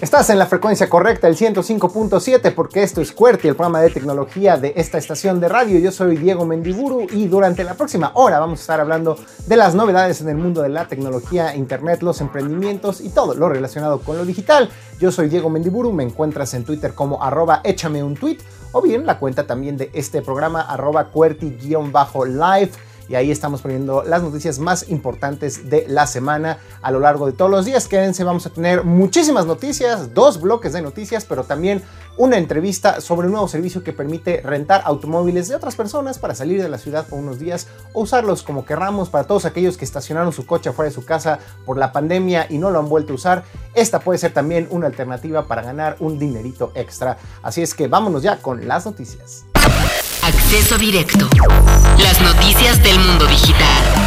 Estás en la frecuencia correcta, el 105.7, porque esto es QWERTY, el programa de tecnología de esta estación de radio. Yo soy Diego Mendiburu y durante la próxima hora vamos a estar hablando de las novedades en el mundo de la tecnología, internet, los emprendimientos y todo lo relacionado con lo digital. Yo soy Diego Mendiburu, me encuentras en Twitter como arroba échame un tweet o bien la cuenta también de este programa arroba QWERTY-live y ahí estamos poniendo las noticias más importantes de la semana a lo largo de todos los días. Quédense, vamos a tener muchísimas noticias, dos bloques de noticias, pero también una entrevista sobre un nuevo servicio que permite rentar automóviles de otras personas para salir de la ciudad por unos días o usarlos como querramos para todos aquellos que estacionaron su coche afuera de su casa por la pandemia y no lo han vuelto a usar. Esta puede ser también una alternativa para ganar un dinerito extra. Así es que vámonos ya con las noticias. Acceso directo. Las noticias del mundo digital.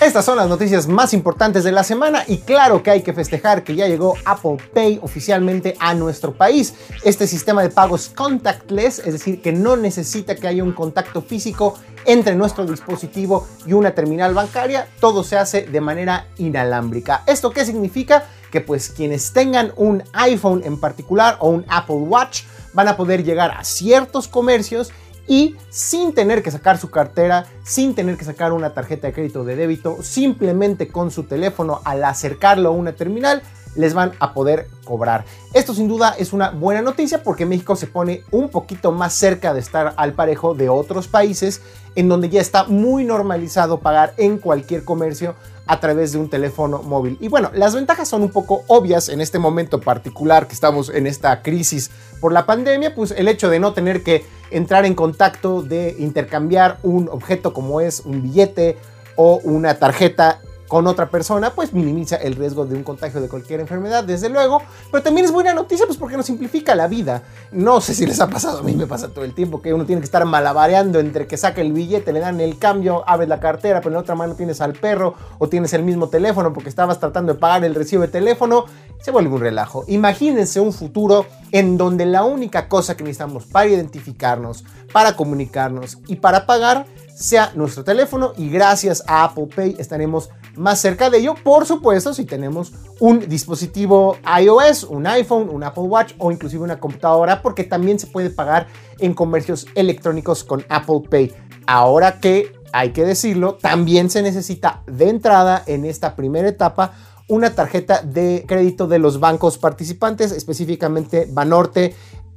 Estas son las noticias más importantes de la semana y claro que hay que festejar que ya llegó Apple Pay oficialmente a nuestro país. Este sistema de pagos contactless, es decir, que no necesita que haya un contacto físico entre nuestro dispositivo y una terminal bancaria, todo se hace de manera inalámbrica. ¿Esto qué significa? Que pues quienes tengan un iPhone en particular o un Apple Watch van a poder llegar a ciertos comercios y sin tener que sacar su cartera, sin tener que sacar una tarjeta de crédito de débito, simplemente con su teléfono al acercarlo a una terminal, les van a poder cobrar. Esto sin duda es una buena noticia porque México se pone un poquito más cerca de estar al parejo de otros países en donde ya está muy normalizado pagar en cualquier comercio a través de un teléfono móvil. Y bueno, las ventajas son un poco obvias en este momento particular que estamos en esta crisis por la pandemia, pues el hecho de no tener que entrar en contacto, de intercambiar un objeto como es un billete o una tarjeta con otra persona, pues minimiza el riesgo de un contagio de cualquier enfermedad, desde luego. Pero también es buena noticia, pues porque nos simplifica la vida. No sé si les ha pasado, a mí me pasa todo el tiempo que uno tiene que estar malabareando entre que saca el billete, le dan el cambio, abres la cartera, pero en la otra mano tienes al perro o tienes el mismo teléfono porque estabas tratando de pagar el recibo de teléfono. Se vuelve un relajo. Imagínense un futuro en donde la única cosa que necesitamos para identificarnos, para comunicarnos y para pagar sea nuestro teléfono y gracias a Apple Pay estaremos más cerca de ello, por supuesto, si tenemos un dispositivo iOS, un iPhone, un Apple Watch o inclusive una computadora, porque también se puede pagar en comercios electrónicos con Apple Pay. Ahora que, hay que decirlo, también se necesita de entrada en esta primera etapa una tarjeta de crédito de los bancos participantes, específicamente Banorte,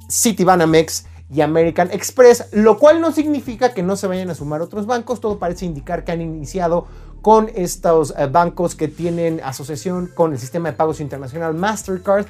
Citibanamex y American Express, lo cual no significa que no se vayan a sumar otros bancos, todo parece indicar que han iniciado con estos eh, bancos que tienen asociación con el sistema de pagos internacional Mastercard,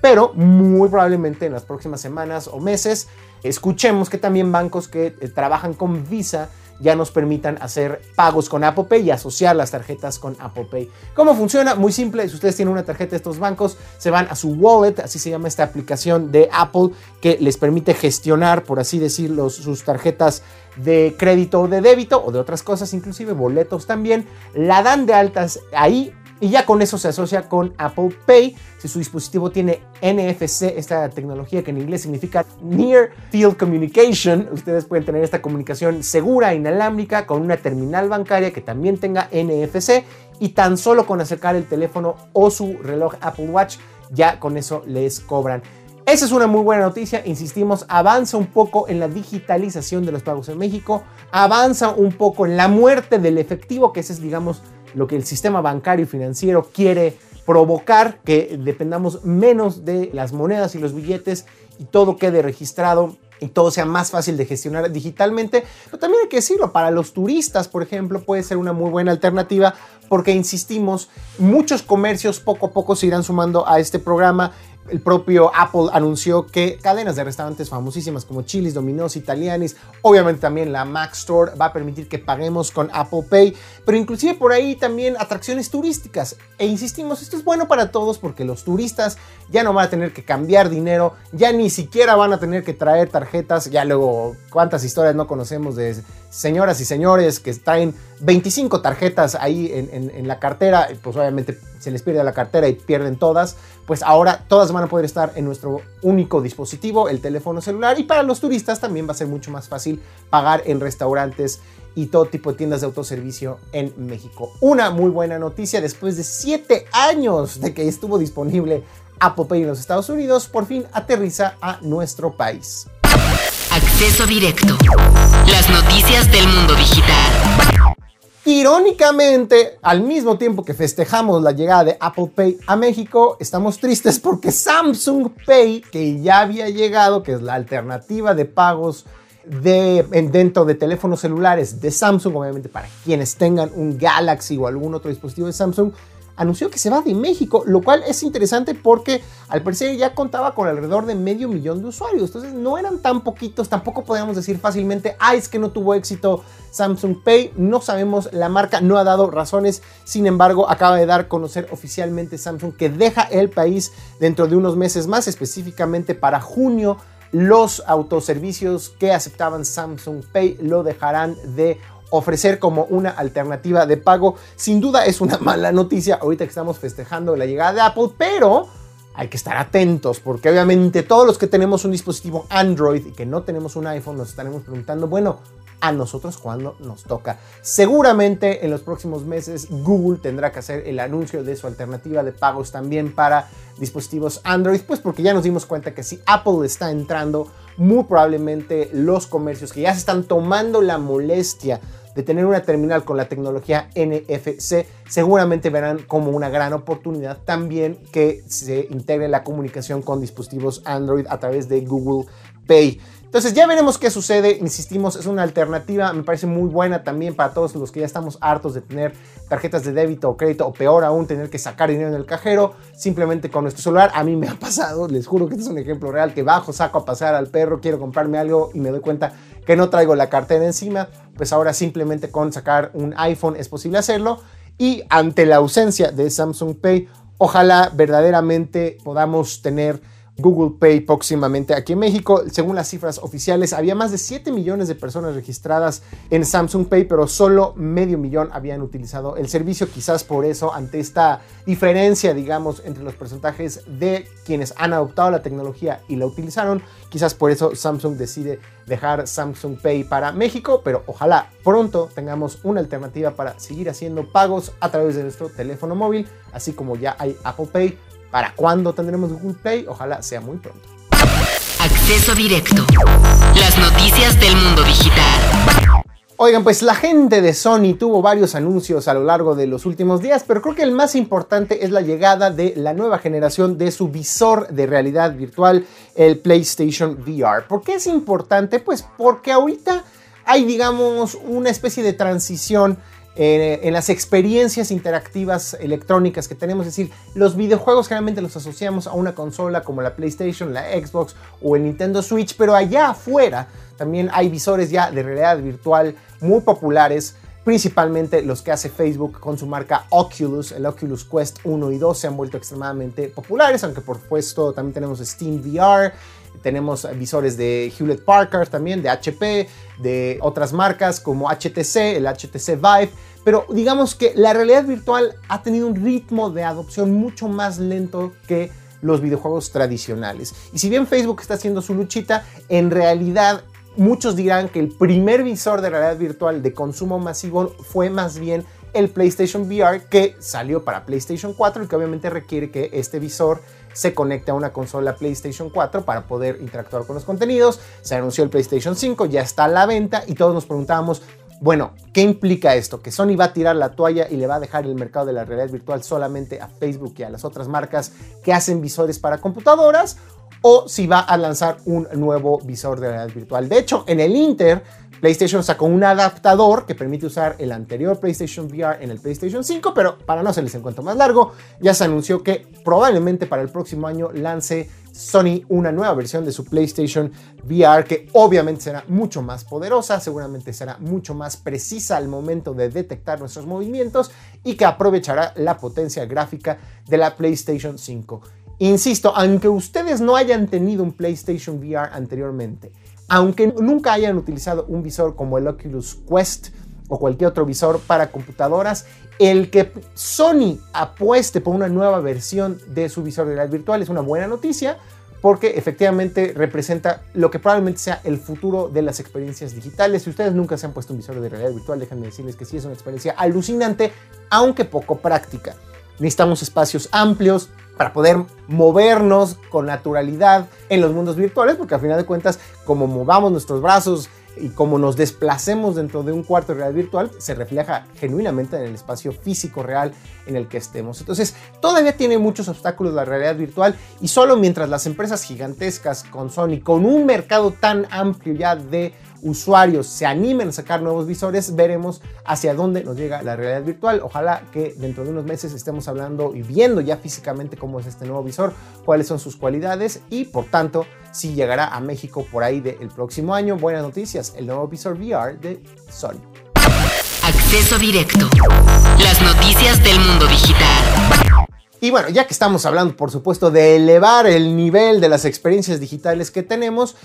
pero muy probablemente en las próximas semanas o meses escuchemos que también bancos que eh, trabajan con Visa ya nos permitan hacer pagos con Apple Pay y asociar las tarjetas con Apple Pay. ¿Cómo funciona? Muy simple, si ustedes tienen una tarjeta de estos bancos, se van a su wallet, así se llama esta aplicación de Apple que les permite gestionar, por así decirlo, sus tarjetas de crédito o de débito o de otras cosas, inclusive boletos también, la dan de altas ahí y ya con eso se asocia con Apple Pay. Si su dispositivo tiene NFC, esta tecnología que en inglés significa Near Field Communication, ustedes pueden tener esta comunicación segura, inalámbrica, con una terminal bancaria que también tenga NFC y tan solo con acercar el teléfono o su reloj Apple Watch, ya con eso les cobran. Esa es una muy buena noticia, insistimos, avanza un poco en la digitalización de los pagos en México, avanza un poco en la muerte del efectivo, que ese es, digamos, lo que el sistema bancario y financiero quiere provocar, que dependamos menos de las monedas y los billetes y todo quede registrado y todo sea más fácil de gestionar digitalmente. Pero también hay que decirlo, para los turistas, por ejemplo, puede ser una muy buena alternativa porque, insistimos, muchos comercios poco a poco se irán sumando a este programa el propio Apple anunció que cadenas de restaurantes famosísimas como Chili's, Domino's, Italianis, obviamente también la Mac Store va a permitir que paguemos con Apple Pay, pero inclusive por ahí también atracciones turísticas. E insistimos, esto es bueno para todos porque los turistas ya no van a tener que cambiar dinero, ya ni siquiera van a tener que traer tarjetas, ya luego cuántas historias no conocemos de señoras y señores que traen 25 tarjetas ahí en, la cartera, pues obviamente se les pierde la cartera y pierden todas, pues ahora todas van a poder estar en nuestro único dispositivo, el teléfono celular, y para los turistas también va a ser mucho más fácil pagar en restaurantes y todo tipo de tiendas de autoservicio en México. Una muy buena noticia, después de 7 años de que estuvo disponible Apple Pay en los Estados Unidos, por fin aterriza a nuestro país. Acceso directo. Las noticias del mundo digital. Irónicamente, al mismo tiempo que festejamos la llegada de Apple Pay a México, estamos tristes porque Samsung Pay, que ya había llegado, que es la alternativa de pagos de, dentro de teléfonos celulares de Samsung, obviamente para quienes tengan un Galaxy o algún otro dispositivo de Samsung, anunció que se va de México, lo cual es interesante porque al parecer ya contaba con alrededor de medio millón de usuarios. Entonces no eran tan poquitos, tampoco podríamos decir fácilmente, ah, es que no tuvo éxito Samsung Pay, no sabemos, la marca no ha dado razones, sin embargo acaba de dar a conocer oficialmente Samsung que deja el país dentro de unos meses más, específicamente para junio. Los autoservicios que aceptaban Samsung Pay lo dejarán de ofrecer como una alternativa de pago. Sin duda es una mala noticia ahorita que estamos festejando la llegada de Apple, pero hay que estar atentos porque obviamente todos los que tenemos un dispositivo Android y que no tenemos un iPhone nos estaremos preguntando, bueno, a nosotros cuando nos toca. Seguramente en los próximos meses Google tendrá que hacer el anuncio de su alternativa de pagos también para dispositivos Android, pues porque ya nos dimos cuenta que si Apple está entrando, muy probablemente los comercios que ya se están tomando la molestia de tener una terminal con la tecnología NFC, seguramente verán como una gran oportunidad también que se integre la comunicación con dispositivos Android a través de Google Pay. Entonces ya veremos qué sucede, insistimos, es una alternativa, me parece muy buena también para todos los que ya estamos hartos de tener tarjetas de débito o crédito o peor aún tener que sacar dinero en el cajero simplemente con nuestro celular. A mí me ha pasado, les juro que este es un ejemplo real, que bajo, saco a pasar al perro, quiero comprarme algo y me doy cuenta que no traigo la cartera encima, pues ahora simplemente con sacar un iPhone es posible hacerlo. Y ante la ausencia de Samsung Pay, ojalá verdaderamente podamos tener Google Pay próximamente aquí en México. Según las cifras oficiales, había más de 7 millones de personas registradas en Samsung Pay, pero solo medio millón habían utilizado el servicio. Quizás por eso, ante esta diferencia, digamos, entre los porcentajes de quienes han adoptado la tecnología y la utilizaron, quizás por eso Samsung decide dejar Samsung Pay para México, pero ojalá pronto tengamos una alternativa para seguir haciendo pagos a través de nuestro teléfono móvil, así como ya hay Apple Pay ¿Para cuándo tendremos Google Play? Ojalá sea muy pronto. Acceso directo. Las noticias del mundo digital. Oigan, pues la gente de Sony tuvo varios anuncios a lo largo de los últimos días, pero creo que el más importante es la llegada de la nueva generación de su visor de realidad virtual, el PlayStation VR. ¿Por qué es importante? Pues porque ahorita hay, digamos, una especie de transición en las experiencias interactivas electrónicas que tenemos. Es decir, los videojuegos generalmente los asociamos a una consola como la PlayStation, la Xbox o el Nintendo Switch, pero allá afuera también hay visores ya de realidad virtual muy populares. Principalmente los que hace Facebook con su marca Oculus, el Oculus Quest 1 y 2 se han vuelto extremadamente populares, aunque por supuesto también tenemos Steam VR, tenemos visores de Hewlett Packard también, de HP, de otras marcas como HTC, el HTC Vive. Pero digamos que la realidad virtual ha tenido un ritmo de adopción mucho más lento que los videojuegos tradicionales. Y si bien Facebook está haciendo su luchita, en realidad muchos dirán que el primer visor de realidad virtual de consumo masivo fue más bien el PlayStation VR que salió para PlayStation 4 y que obviamente requiere que este visor se conecte a una consola PlayStation 4 para poder interactuar con los contenidos. Se anunció el PlayStation 5, ya está a la venta y todos nos preguntábamos, bueno, ¿qué implica esto? ¿Que Sony va a tirar la toalla y le va a dejar el mercado de la realidad virtual solamente a Facebook y a las otras marcas que hacen visores para computadoras? ¿O si va a lanzar un nuevo visor de realidad virtual? De hecho, en el Inter PlayStation sacó un adaptador que permite usar el anterior PlayStation VR en el PlayStation 5, pero para no hacerles encuentro más largo, ya se anunció que probablemente para el próximo año lance Sony una nueva versión de su PlayStation VR que obviamente será mucho más poderosa, seguramente será mucho más precisa al momento de detectar nuestros movimientos y que aprovechará la potencia gráfica de la PlayStation 5. Insisto, aunque ustedes no hayan tenido un PlayStation VR anteriormente, aunque nunca hayan utilizado un visor como el Oculus Quest o cualquier otro visor para computadoras, el que Sony apueste por una nueva versión de su visor de realidad virtual es una buena noticia porque efectivamente representa lo que probablemente sea el futuro de las experiencias digitales. Si ustedes nunca se han puesto un visor de realidad virtual, déjenme decirles que sí es una experiencia alucinante, aunque poco práctica. Necesitamos espacios amplios para poder movernos con naturalidad en los mundos virtuales, porque al final de cuentas, como movamos nuestros brazos y como nos desplacemos dentro de un cuarto de realidad virtual, se refleja genuinamente en el espacio físico real en el que estemos. Entonces, todavía tiene muchos obstáculos la realidad virtual y solo mientras las empresas gigantescas con Sony, con un mercado tan amplio ya de usuarios se animen a sacar nuevos visores, veremos hacia dónde nos llega la realidad virtual. Ojalá que dentro de unos meses estemos hablando y viendo ya físicamente cómo es este nuevo visor, cuáles son sus cualidades y por tanto si llegará a México por ahí del próximo año. Buenas noticias, el nuevo visor VR de Sony. Acceso directo. Las noticias del mundo digital. Y bueno, ya que estamos hablando, por supuesto, de elevar el nivel de las experiencias digitales que tenemos,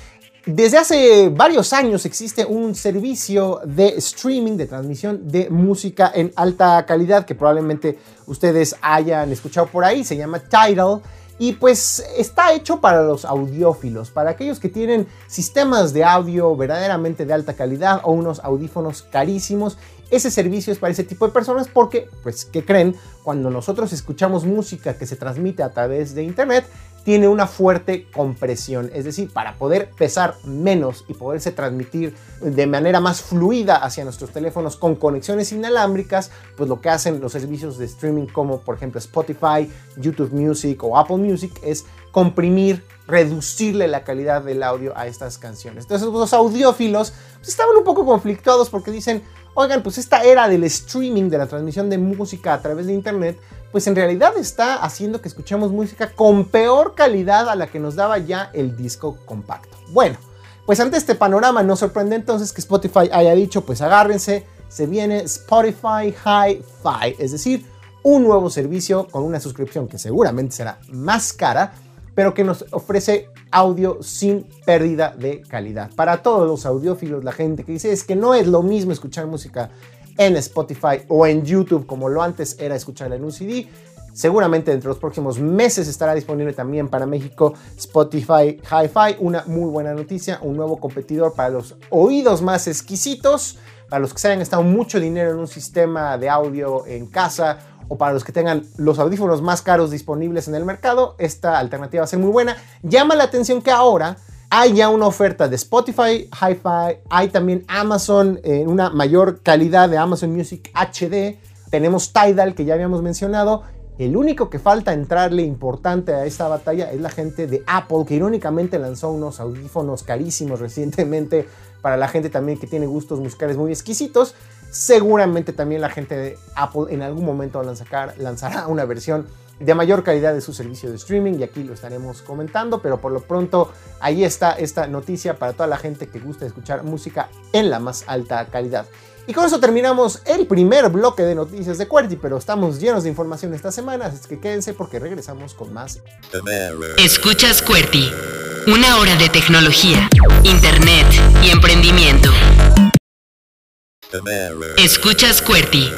desde hace varios años existe un servicio de streaming, de transmisión de música en alta calidad que probablemente ustedes hayan escuchado por ahí, se llama Tidal. Y pues está hecho para los audiófilos, para aquellos que tienen sistemas de audio verdaderamente de alta calidad o unos audífonos carísimos. Ese servicio es para ese tipo de personas porque, pues, ¿qué creen? Cuando nosotros escuchamos música que se transmite a través de Internet, tiene una fuerte compresión, es decir, para poder pesar menos y poderse transmitir de manera más fluida hacia nuestros teléfonos con conexiones inalámbricas, pues lo que hacen los servicios de streaming como por ejemplo Spotify, YouTube Music o Apple Music es comprimir, reducirle la calidad del audio a estas canciones. Entonces los audiófilos pues, estaban un poco conflictuados porque dicen, oigan, pues esta era del streaming, de la transmisión de música a través de Internet, pues en realidad está haciendo que escuchemos música con peor calidad a la que nos daba ya el disco compacto. Bueno, pues ante este panorama no sorprende entonces que Spotify haya dicho, pues agárrense, se viene Spotify Hi-Fi, es decir, un nuevo servicio con una suscripción que seguramente será más cara, pero que nos ofrece audio sin pérdida de calidad. Para todos los audiófilos, la gente que dice es que no es lo mismo escuchar música en Spotify o en YouTube como lo antes era escucharla en un CD. Seguramente dentro de los próximos meses estará disponible también para México Spotify Hi-Fi. Una muy buena noticia, un nuevo competidor para los oídos más exquisitos, para los que se hayan gastado mucho dinero en un sistema de audio en casa o para los que tengan los audífonos más caros disponibles en el mercado, esta alternativa va a ser muy buena. Llama la atención que ahora hay ya una oferta de Spotify Hi-Fi, hay también Amazon en una mayor calidad de Amazon Music HD, tenemos Tidal que ya habíamos mencionado. El único que falta entrarle importante a esta batalla es la gente de Apple, que irónicamente lanzó unos audífonos carísimos recientemente para la gente también que tiene gustos musicales muy exquisitos. Seguramente también la gente de Apple en algún momento lanzará una versión de mayor calidad de su servicio de streaming y aquí lo estaremos comentando, pero por lo pronto ahí está esta noticia para toda la gente que gusta escuchar música en la más alta calidad. Y con eso terminamos el primer bloque de noticias de QWERTY, pero estamos llenos de información esta semana, así que quédense porque regresamos con más. Escuchas QWERTY, una hora de tecnología, internet y emprendimiento. Escuchas QWERTY,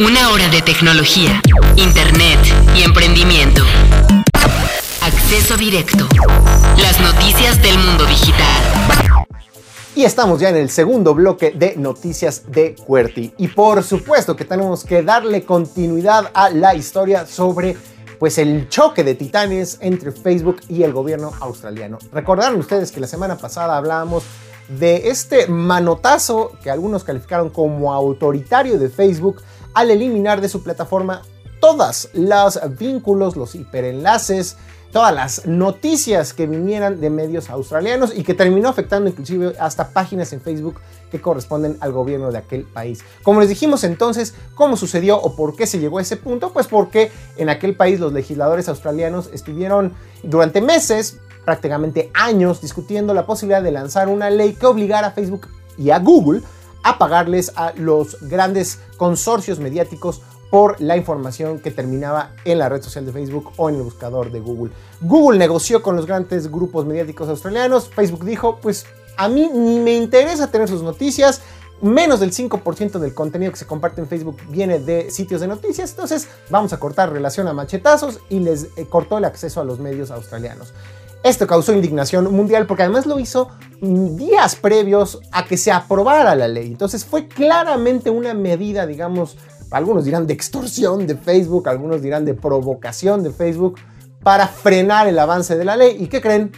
una hora de tecnología, internet y emprendimiento. Acceso directo. Las noticias del mundo digital. Y estamos ya en el segundo bloque de noticias de QWERTY. Y por supuesto que tenemos que darle continuidad a la historia sobre pues el choque de titanes entre Facebook y el gobierno australiano. Recordaron ustedes que la semana pasada hablábamos de este manotazo que algunos calificaron como autoritario de Facebook al eliminar de su plataforma todas los vínculos, los hiperenlaces, todas las noticias que vinieran de medios australianos y que terminó afectando inclusive hasta páginas en Facebook que corresponden al gobierno de aquel país. Como les dijimos entonces, ¿cómo sucedió o por qué se llegó a ese punto? Pues porque en aquel país los legisladores australianos estuvieron durante meses prácticamente años discutiendo la posibilidad de lanzar una ley que obligara a Facebook y a Google a pagarles a los grandes consorcios mediáticos por la información que terminaba en la red social de Facebook o en el buscador de Google. Google negoció con los grandes grupos mediáticos australianos, Facebook dijo, pues A mí ni me interesa tener sus noticias. Menos del 5% del contenido que se comparte en Facebook viene de sitios de noticias. Entonces vamos a cortar relación a machetazos y les eh, cortó el acceso a los medios australianos. Esto causó indignación mundial porque además lo hizo días previos a que se aprobara la ley. Entonces fue claramente una medida, digamos, algunos dirán de extorsión de Facebook, algunos dirán de provocación de Facebook para frenar el avance de la ley. ¿Y qué creen?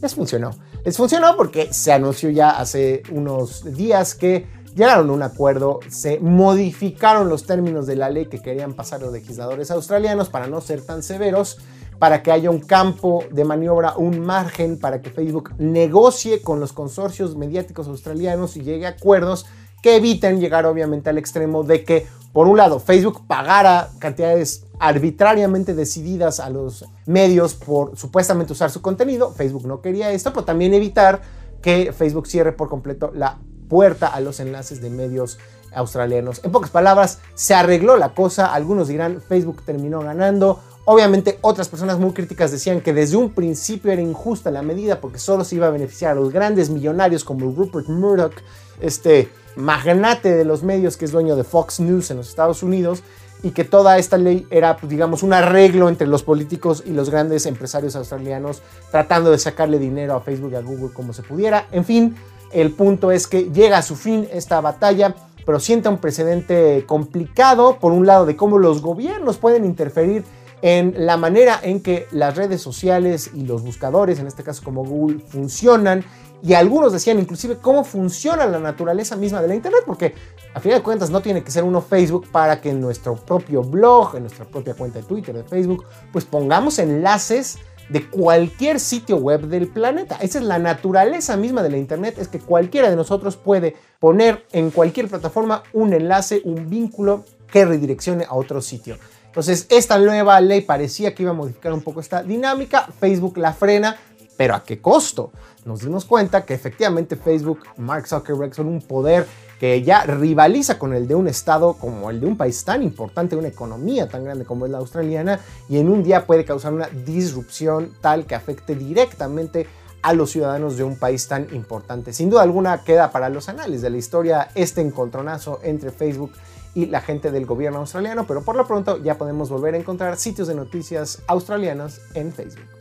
Les funcionó. Les funcionó porque se anunció ya hace unos días que llegaron a un acuerdo, se modificaron los términos de la ley que querían pasar los legisladores australianos para no ser tan severos para que haya un campo de maniobra, un margen para que Facebook negocie con los consorcios mediáticos australianos y llegue a acuerdos que eviten llegar obviamente al extremo de que, por un lado, Facebook pagara cantidades arbitrariamente decididas a los medios por supuestamente usar su contenido. Facebook no quería esto, pero también evitar que Facebook cierre por completo la puerta a los enlaces de medios australianos. En pocas palabras, se arregló la cosa. Algunos dirán Facebook terminó ganando, Obviamente otras personas muy críticas decían que desde un principio era injusta la medida porque solo se iba a beneficiar a los grandes millonarios como Rupert Murdoch, este magnate de los medios que es dueño de Fox News en los Estados Unidos, y que toda esta ley era, pues, digamos, un arreglo entre los políticos y los grandes empresarios australianos tratando de sacarle dinero a Facebook y a Google como se pudiera. En fin, el punto es que llega a su fin esta batalla pero sienta un precedente complicado, por un lado, de cómo los gobiernos pueden interferir en la manera en que las redes sociales y los buscadores, en este caso como Google, funcionan. Y algunos decían inclusive cómo funciona la naturaleza misma de la Internet, porque a fin de cuentas no tiene que ser uno Facebook para que en nuestro propio blog, en nuestra propia cuenta de Twitter, de Facebook, pues pongamos enlaces de cualquier sitio web del planeta. Esa es la naturaleza misma de la Internet, es que cualquiera de nosotros puede poner en cualquier plataforma un enlace, un vínculo que redireccione a otro sitio. Entonces, esta nueva ley parecía que iba a modificar un poco esta dinámica. Facebook la frena, pero ¿a qué costo? Nos dimos cuenta que efectivamente Facebook, Mark Zuckerberg son un poder que ya rivaliza con el de un estado como el de un país tan importante, una economía tan grande como es la australiana, y en un día puede causar una disrupción tal que afecte directamente a los ciudadanos de un país tan importante. Sin duda alguna queda para los anales de la historia este encontronazo entre Facebook y la gente del gobierno australiano, pero por lo pronto ya podemos volver a encontrar sitios de noticias australianos en Facebook.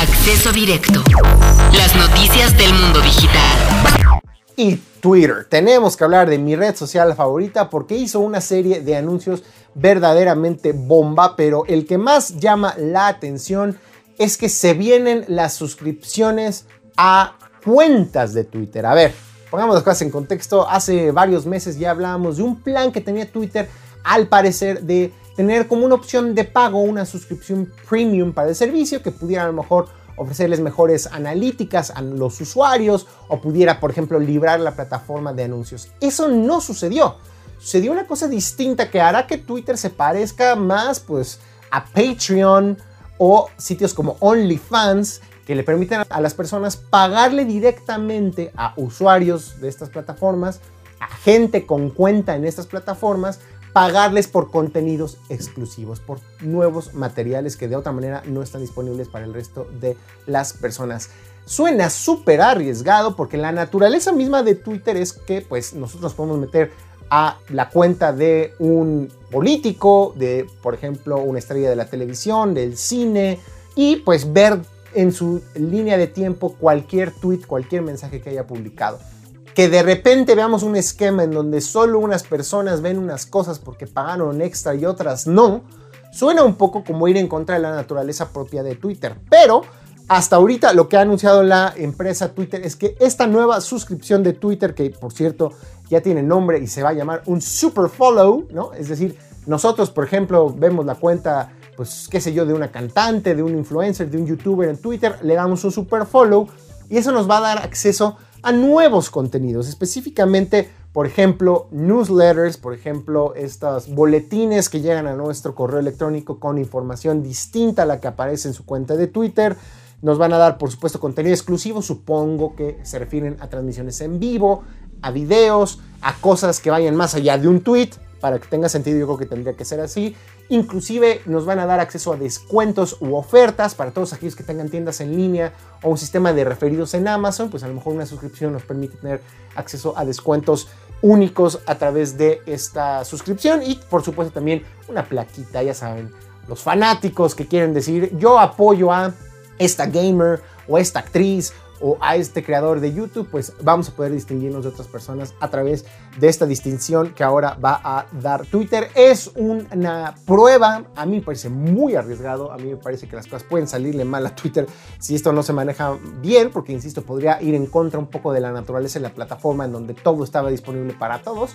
Acceso directo. Las noticias del mundo digital. Y Twitter. Tenemos que hablar de mi red social favorita porque hizo una serie de anuncios verdaderamente bomba, pero el que más llama la atención es que se vienen las suscripciones a cuentas de Twitter. A ver, Pongamos las cosas en contexto, hace varios meses ya hablábamos de un plan que tenía Twitter, al parecer, de tener como una opción de pago una suscripción premium para el servicio que pudiera a lo mejor ofrecerles mejores analíticas a los usuarios o pudiera, por ejemplo, librar la plataforma de anuncios. Eso no sucedió. Sucedió una cosa distinta que hará que Twitter se parezca más pues a Patreon o sitios como OnlyFans que le permiten a las personas pagarle directamente a usuarios de estas plataformas, a gente con cuenta en estas plataformas, pagarles por contenidos exclusivos, por nuevos materiales que de otra manera no están disponibles para el resto de las personas. Suena súper arriesgado porque la naturaleza misma de Twitter es que pues nosotros podemos meter a la cuenta de un político, de por ejemplo una estrella de la televisión, del cine y pues ver en su línea de tiempo cualquier tweet, cualquier mensaje que haya publicado. Que de repente veamos un esquema en donde solo unas personas ven unas cosas porque pagaron extra y otras no, suena un poco como ir en contra de la naturaleza propia de Twitter. Pero hasta ahorita lo que ha anunciado la empresa Twitter es que esta nueva suscripción de Twitter, que por cierto ya tiene nombre y se va a llamar un super follow, ¿no? Es decir, nosotros, por ejemplo, vemos la cuenta pues qué sé yo, de una cantante, de un influencer, de un youtuber en Twitter, le damos un super follow y eso nos va a dar acceso a nuevos contenidos, específicamente, por ejemplo, newsletters, por ejemplo, estos boletines que llegan a nuestro correo electrónico con información distinta a la que aparece en su cuenta de Twitter. Nos van a dar, por supuesto, contenido exclusivo, supongo que se refieren a transmisiones en vivo, a videos, a cosas que vayan más allá de un tweet, para que tenga sentido yo creo que tendría que ser así. Inclusive nos van a dar acceso a descuentos u ofertas para todos aquellos que tengan tiendas en línea o un sistema de referidos en Amazon, pues a lo mejor una suscripción nos permite tener acceso a descuentos únicos a través de esta suscripción y por supuesto también una plaquita, ya saben, los fanáticos que quieren decir yo apoyo a esta gamer o esta actriz o a este creador de YouTube, pues vamos a poder distinguirnos de otras personas a través de esta distinción que ahora va a dar Twitter. Es una prueba, a mí me parece muy arriesgado, a mí me parece que las cosas pueden salirle mal a Twitter si esto no se maneja bien, porque insisto, podría ir en contra un poco de la naturaleza de la plataforma en donde todo estaba disponible para todos,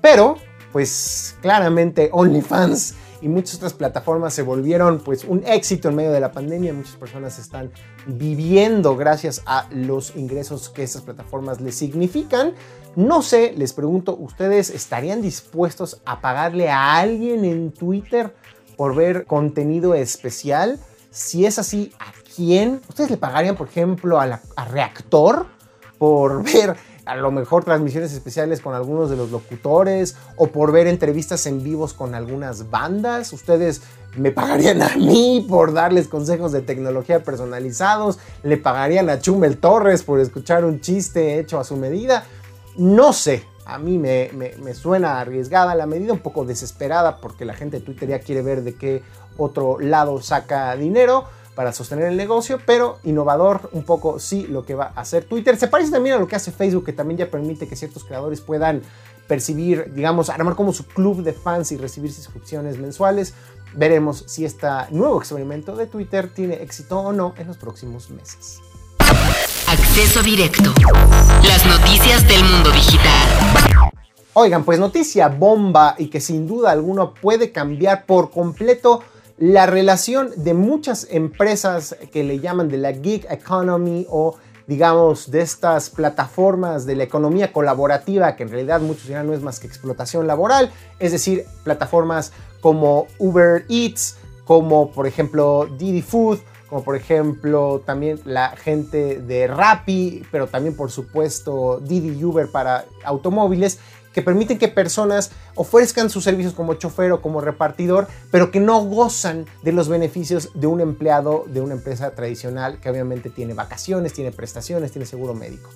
pero pues claramente OnlyFans y muchas otras plataformas se volvieron pues un éxito en medio de la pandemia. Muchas personas están viviendo gracias a los ingresos que esas plataformas les significan. No sé, les pregunto, ¿ustedes estarían dispuestos a pagarle a alguien en Twitter por ver contenido especial? Si es así, ¿a quién? ¿Ustedes le pagarían, por ejemplo, a, a Reactor por ver a lo mejor transmisiones especiales con algunos de los locutores o por ver entrevistas en vivos con algunas bandas. Ustedes me pagarían a mí por darles consejos de tecnología personalizados, le pagarían a Chumel Torres por escuchar un chiste hecho a su medida. No sé, a mí me, me, suena arriesgada la medida, un poco desesperada porque la gente de Twitter ya quiere ver de qué otro lado saca dinero para sostener el negocio, pero innovador un poco sí lo que va a hacer Twitter. Se parece también a lo que hace Facebook, que también ya permite que ciertos creadores puedan percibir, digamos, armar como su club de fans y recibir suscripciones mensuales. Veremos si este nuevo experimento de Twitter tiene éxito o no en los próximos meses. Acceso directo. Las noticias del mundo digital. Oigan, pues noticia bomba y que sin duda alguna puede cambiar por completo la relación de muchas empresas que le llaman de la gig economy o digamos de estas plataformas de la economía colaborativa que en realidad muchos dirán no es más que explotación laboral, es decir, plataformas como Uber Eats, como por ejemplo Didi Food, como por ejemplo también la gente de Rappi, pero también por supuesto Didi Uber para automóviles que permiten que personas ofrezcan sus servicios como chofer o como repartidor, pero que no gozan de los beneficios de un empleado de una empresa tradicional que obviamente tiene vacaciones, tiene prestaciones, tiene seguro médico.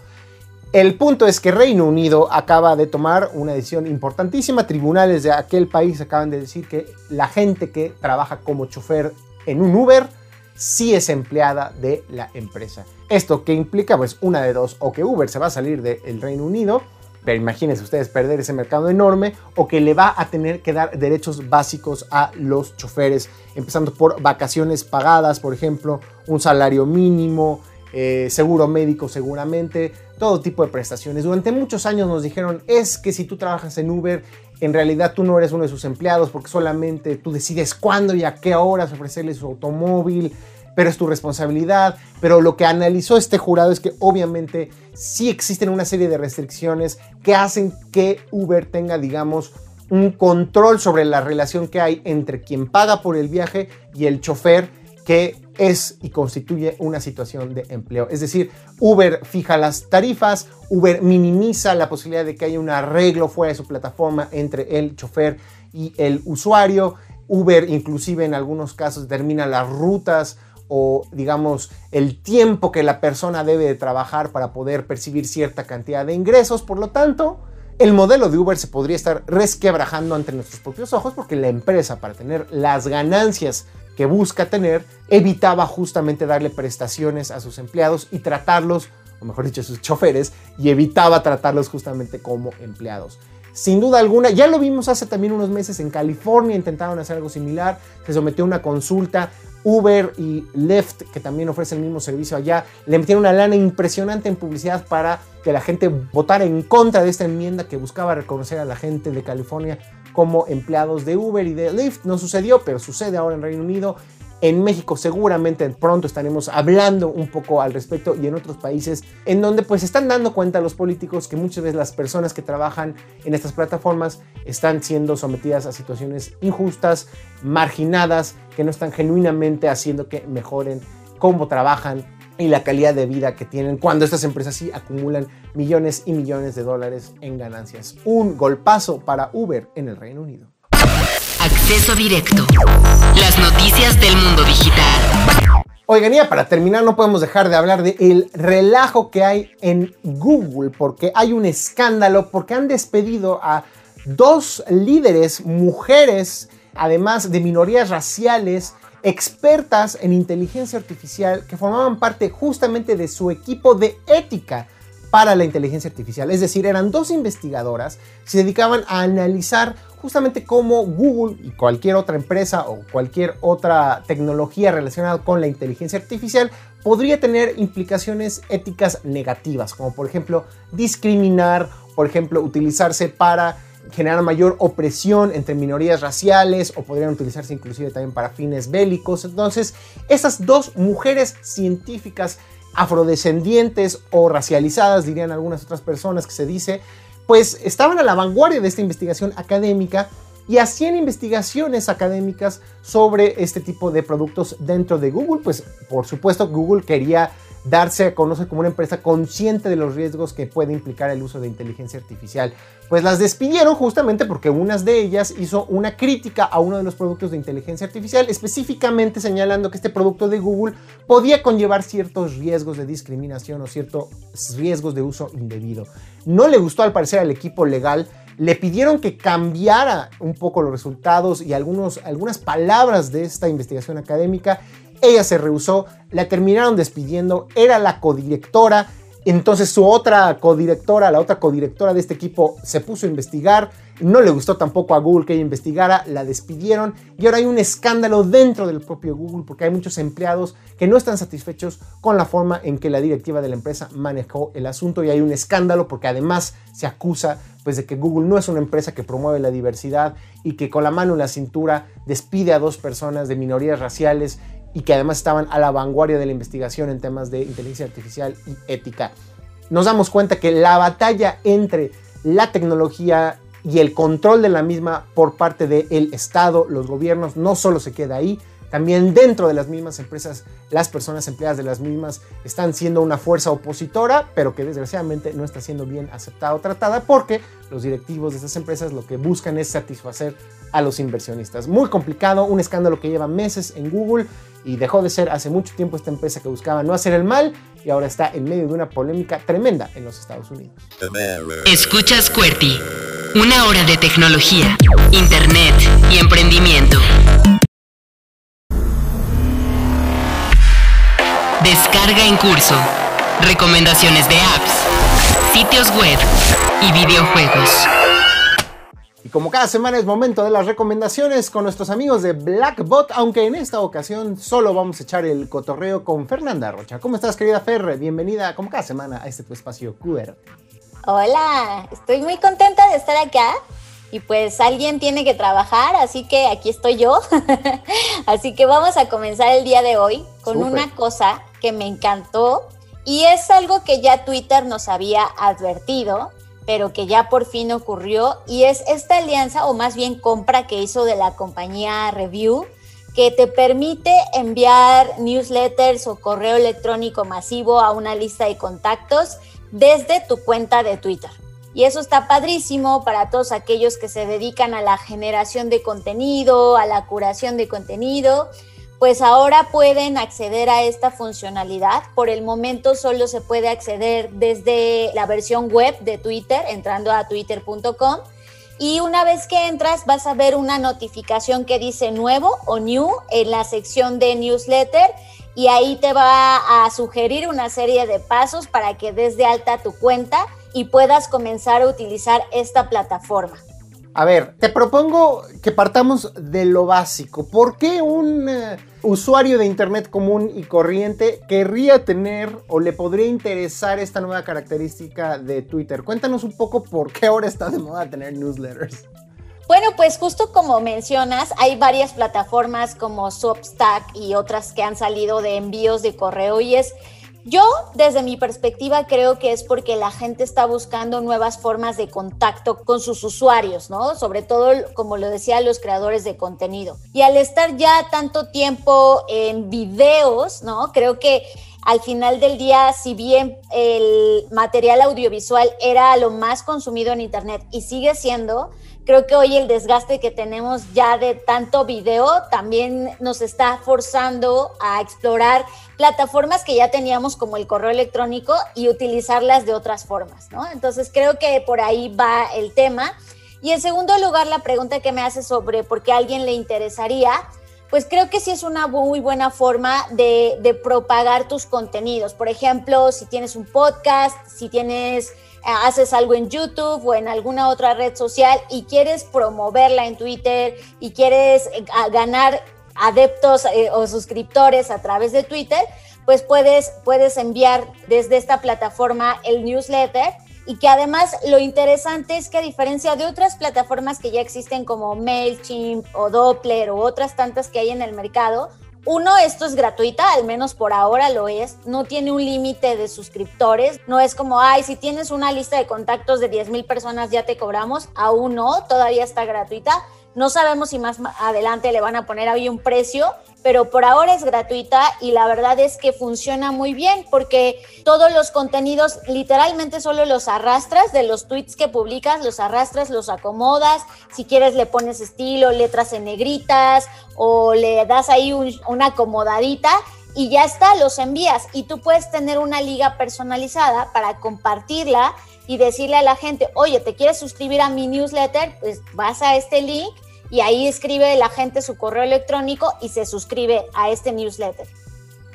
El punto es que Reino Unido acaba de tomar una decisión importantísima. Tribunales de aquel país acaban de decir que la gente que trabaja como chofer en un Uber sí es empleada de la empresa. Esto que implica pues una de dos, o que Uber se va a salir del Reino Unido pero imagínense ustedes perder ese mercado enorme o que le va a tener que dar derechos básicos a los choferes, empezando por vacaciones pagadas, por ejemplo, un salario mínimo, eh, seguro médico seguramente, todo tipo de prestaciones. Durante muchos años nos dijeron, es que si tú trabajas en Uber, en realidad tú no eres uno de sus empleados porque solamente tú decides cuándo y a qué horas ofrecerle su automóvil, pero es tu responsabilidad. Pero lo que analizó este jurado es que obviamente sí existen una serie de restricciones que hacen que Uber tenga, digamos, un control sobre la relación que hay entre quien paga por el viaje y el chofer que es y constituye una situación de empleo. Es decir, Uber fija las tarifas, Uber minimiza la posibilidad de que haya un arreglo fuera de su plataforma entre el chofer y el usuario. Uber inclusive en algunos casos determina las rutas o digamos el tiempo que la persona debe de trabajar para poder percibir cierta cantidad de ingresos. Por lo tanto, el modelo de Uber se podría estar resquebrajando ante nuestros propios ojos porque la empresa para tener las ganancias que busca tener evitaba justamente darle prestaciones a sus empleados y tratarlos, o mejor dicho, a sus choferes, y evitaba tratarlos justamente como empleados. Sin duda alguna, ya lo vimos hace también unos meses en California, intentaron hacer algo similar, se sometió a una consulta, Uber y Lyft, que también ofrece el mismo servicio allá, le metieron una lana impresionante en publicidad para que la gente votara en contra de esta enmienda que buscaba reconocer a la gente de California como empleados de Uber y de Lyft. No sucedió, pero sucede ahora en Reino Unido en México seguramente pronto estaremos hablando un poco al respecto y en otros países en donde pues están dando cuenta los políticos que muchas veces las personas que trabajan en estas plataformas están siendo sometidas a situaciones injustas, marginadas, que no están genuinamente haciendo que mejoren cómo trabajan y la calidad de vida que tienen cuando estas empresas sí acumulan millones y millones de dólares en ganancias. Un golpazo para Uber en el Reino Unido. Directo. Las noticias del mundo digital. Oigan, ya para terminar no podemos dejar de hablar del el relajo que hay en Google porque hay un escándalo porque han despedido a dos líderes, mujeres, además de minorías raciales, expertas en inteligencia artificial que formaban parte justamente de su equipo de ética para la inteligencia artificial. Es decir, eran dos investigadoras que se dedicaban a analizar justamente cómo Google y cualquier otra empresa o cualquier otra tecnología relacionada con la inteligencia artificial podría tener implicaciones éticas negativas, como por ejemplo discriminar, por ejemplo utilizarse para generar mayor opresión entre minorías raciales o podrían utilizarse inclusive también para fines bélicos. Entonces, esas dos mujeres científicas afrodescendientes o racializadas, dirían algunas otras personas que se dice, pues estaban a la vanguardia de esta investigación académica y hacían investigaciones académicas sobre este tipo de productos dentro de Google. Pues por supuesto Google quería darse a conocer como una empresa consciente de los riesgos que puede implicar el uso de inteligencia artificial. Pues las despidieron justamente porque una de ellas hizo una crítica a uno de los productos de inteligencia artificial, específicamente señalando que este producto de Google podía conllevar ciertos riesgos de discriminación o ciertos riesgos de uso indebido. No le gustó al parecer al equipo legal le pidieron que cambiara un poco los resultados y algunos, algunas palabras de esta investigación académica ella se rehusó, la terminaron despidiendo, era la codirectora. Entonces su otra codirectora, la otra codirectora de este equipo, se puso a investigar. No le gustó tampoco a Google que ella investigara, la despidieron y ahora hay un escándalo dentro del propio Google porque hay muchos empleados que no están satisfechos con la forma en que la directiva de la empresa manejó el asunto y hay un escándalo porque además se acusa pues de que Google no es una empresa que promueve la diversidad y que con la mano en la cintura despide a dos personas de minorías raciales y que además estaban a la vanguardia de la investigación en temas de inteligencia artificial y ética. Nos damos cuenta que la batalla entre la tecnología y el control de la misma por parte del Estado, los gobiernos, no solo se queda ahí, también dentro de las mismas empresas, las personas empleadas de las mismas están siendo una fuerza opositora, pero que desgraciadamente no está siendo bien aceptada o tratada porque los directivos de estas empresas lo que buscan es satisfacer a los inversionistas. Muy complicado, un escándalo que lleva meses en Google y dejó de ser hace mucho tiempo esta empresa que buscaba no hacer el mal y ahora está en medio de una polémica tremenda en los Estados Unidos. Escuchas QWERTY, una hora de tecnología, internet y emprendimiento. Descarga en curso. Recomendaciones de apps, sitios web y videojuegos. Y como cada semana es momento de las recomendaciones con nuestros amigos de Blackbot, aunque en esta ocasión solo vamos a echar el cotorreo con Fernanda Rocha. ¿Cómo estás, querida Fer? Bienvenida, como cada semana, a este tu espacio QR. Hola, estoy muy contenta de estar acá. Y pues alguien tiene que trabajar, así que aquí estoy yo. así que vamos a comenzar el día de hoy con una cosa que me encantó y es algo que ya Twitter nos había advertido, pero que ya por fin ocurrió y es esta alianza o más bien compra que hizo de la compañía Review que te permite enviar newsletters o correo electrónico masivo a una lista de contactos desde tu cuenta de Twitter. Y eso está padrísimo para todos aquellos que se dedican a la generación de contenido, a la curación de contenido pues ahora pueden acceder a esta funcionalidad. Por el momento solo se puede acceder desde la versión web de Twitter, entrando a twitter.com. Y una vez que entras vas a ver una notificación que dice nuevo o new en la sección de newsletter y ahí te va a sugerir una serie de pasos para que des de alta tu cuenta y puedas comenzar a utilizar esta plataforma. A ver, te propongo que partamos de lo básico. ¿Por qué un eh, usuario de Internet común y corriente querría tener o le podría interesar esta nueva característica de Twitter? Cuéntanos un poco por qué ahora está de moda tener newsletters. Bueno, pues justo como mencionas, hay varias plataformas como Substack y otras que han salido de envíos de correo y es yo, desde mi perspectiva, creo que es porque la gente está buscando nuevas formas de contacto con sus usuarios, ¿no? Sobre todo, como lo decía, los creadores de contenido. Y al estar ya tanto tiempo en videos, ¿no? Creo que al final del día, si bien el material audiovisual era lo más consumido en Internet y sigue siendo, creo que hoy el desgaste que tenemos ya de tanto video también nos está forzando a explorar plataformas que ya teníamos como el correo electrónico y utilizarlas de otras formas, ¿no? Entonces creo que por ahí va el tema. Y en segundo lugar, la pregunta que me hace sobre por qué a alguien le interesaría, pues creo que sí es una muy buena forma de, de propagar tus contenidos. Por ejemplo, si tienes un podcast, si tienes haces algo en YouTube o en alguna otra red social y quieres promoverla en Twitter y quieres eh, ganar adeptos eh, o suscriptores a través de Twitter, pues puedes, puedes enviar desde esta plataforma el newsletter y que además lo interesante es que a diferencia de otras plataformas que ya existen como MailChimp o Doppler o otras tantas que hay en el mercado, uno, esto es gratuita, al menos por ahora lo es. No tiene un límite de suscriptores. No es como, ay, si tienes una lista de contactos de 10 mil personas ya te cobramos. Aún no, todavía está gratuita. No sabemos si más adelante le van a poner ahí un precio, pero por ahora es gratuita y la verdad es que funciona muy bien porque todos los contenidos literalmente solo los arrastras de los tweets que publicas, los arrastras, los acomodas, si quieres le pones estilo, letras en negritas o le das ahí una acomodadita y ya está, los envías y tú puedes tener una liga personalizada para compartirla y decirle a la gente, oye, ¿te quieres suscribir a mi newsletter? Pues vas a este link y ahí escribe la gente su correo electrónico y se suscribe a este newsletter.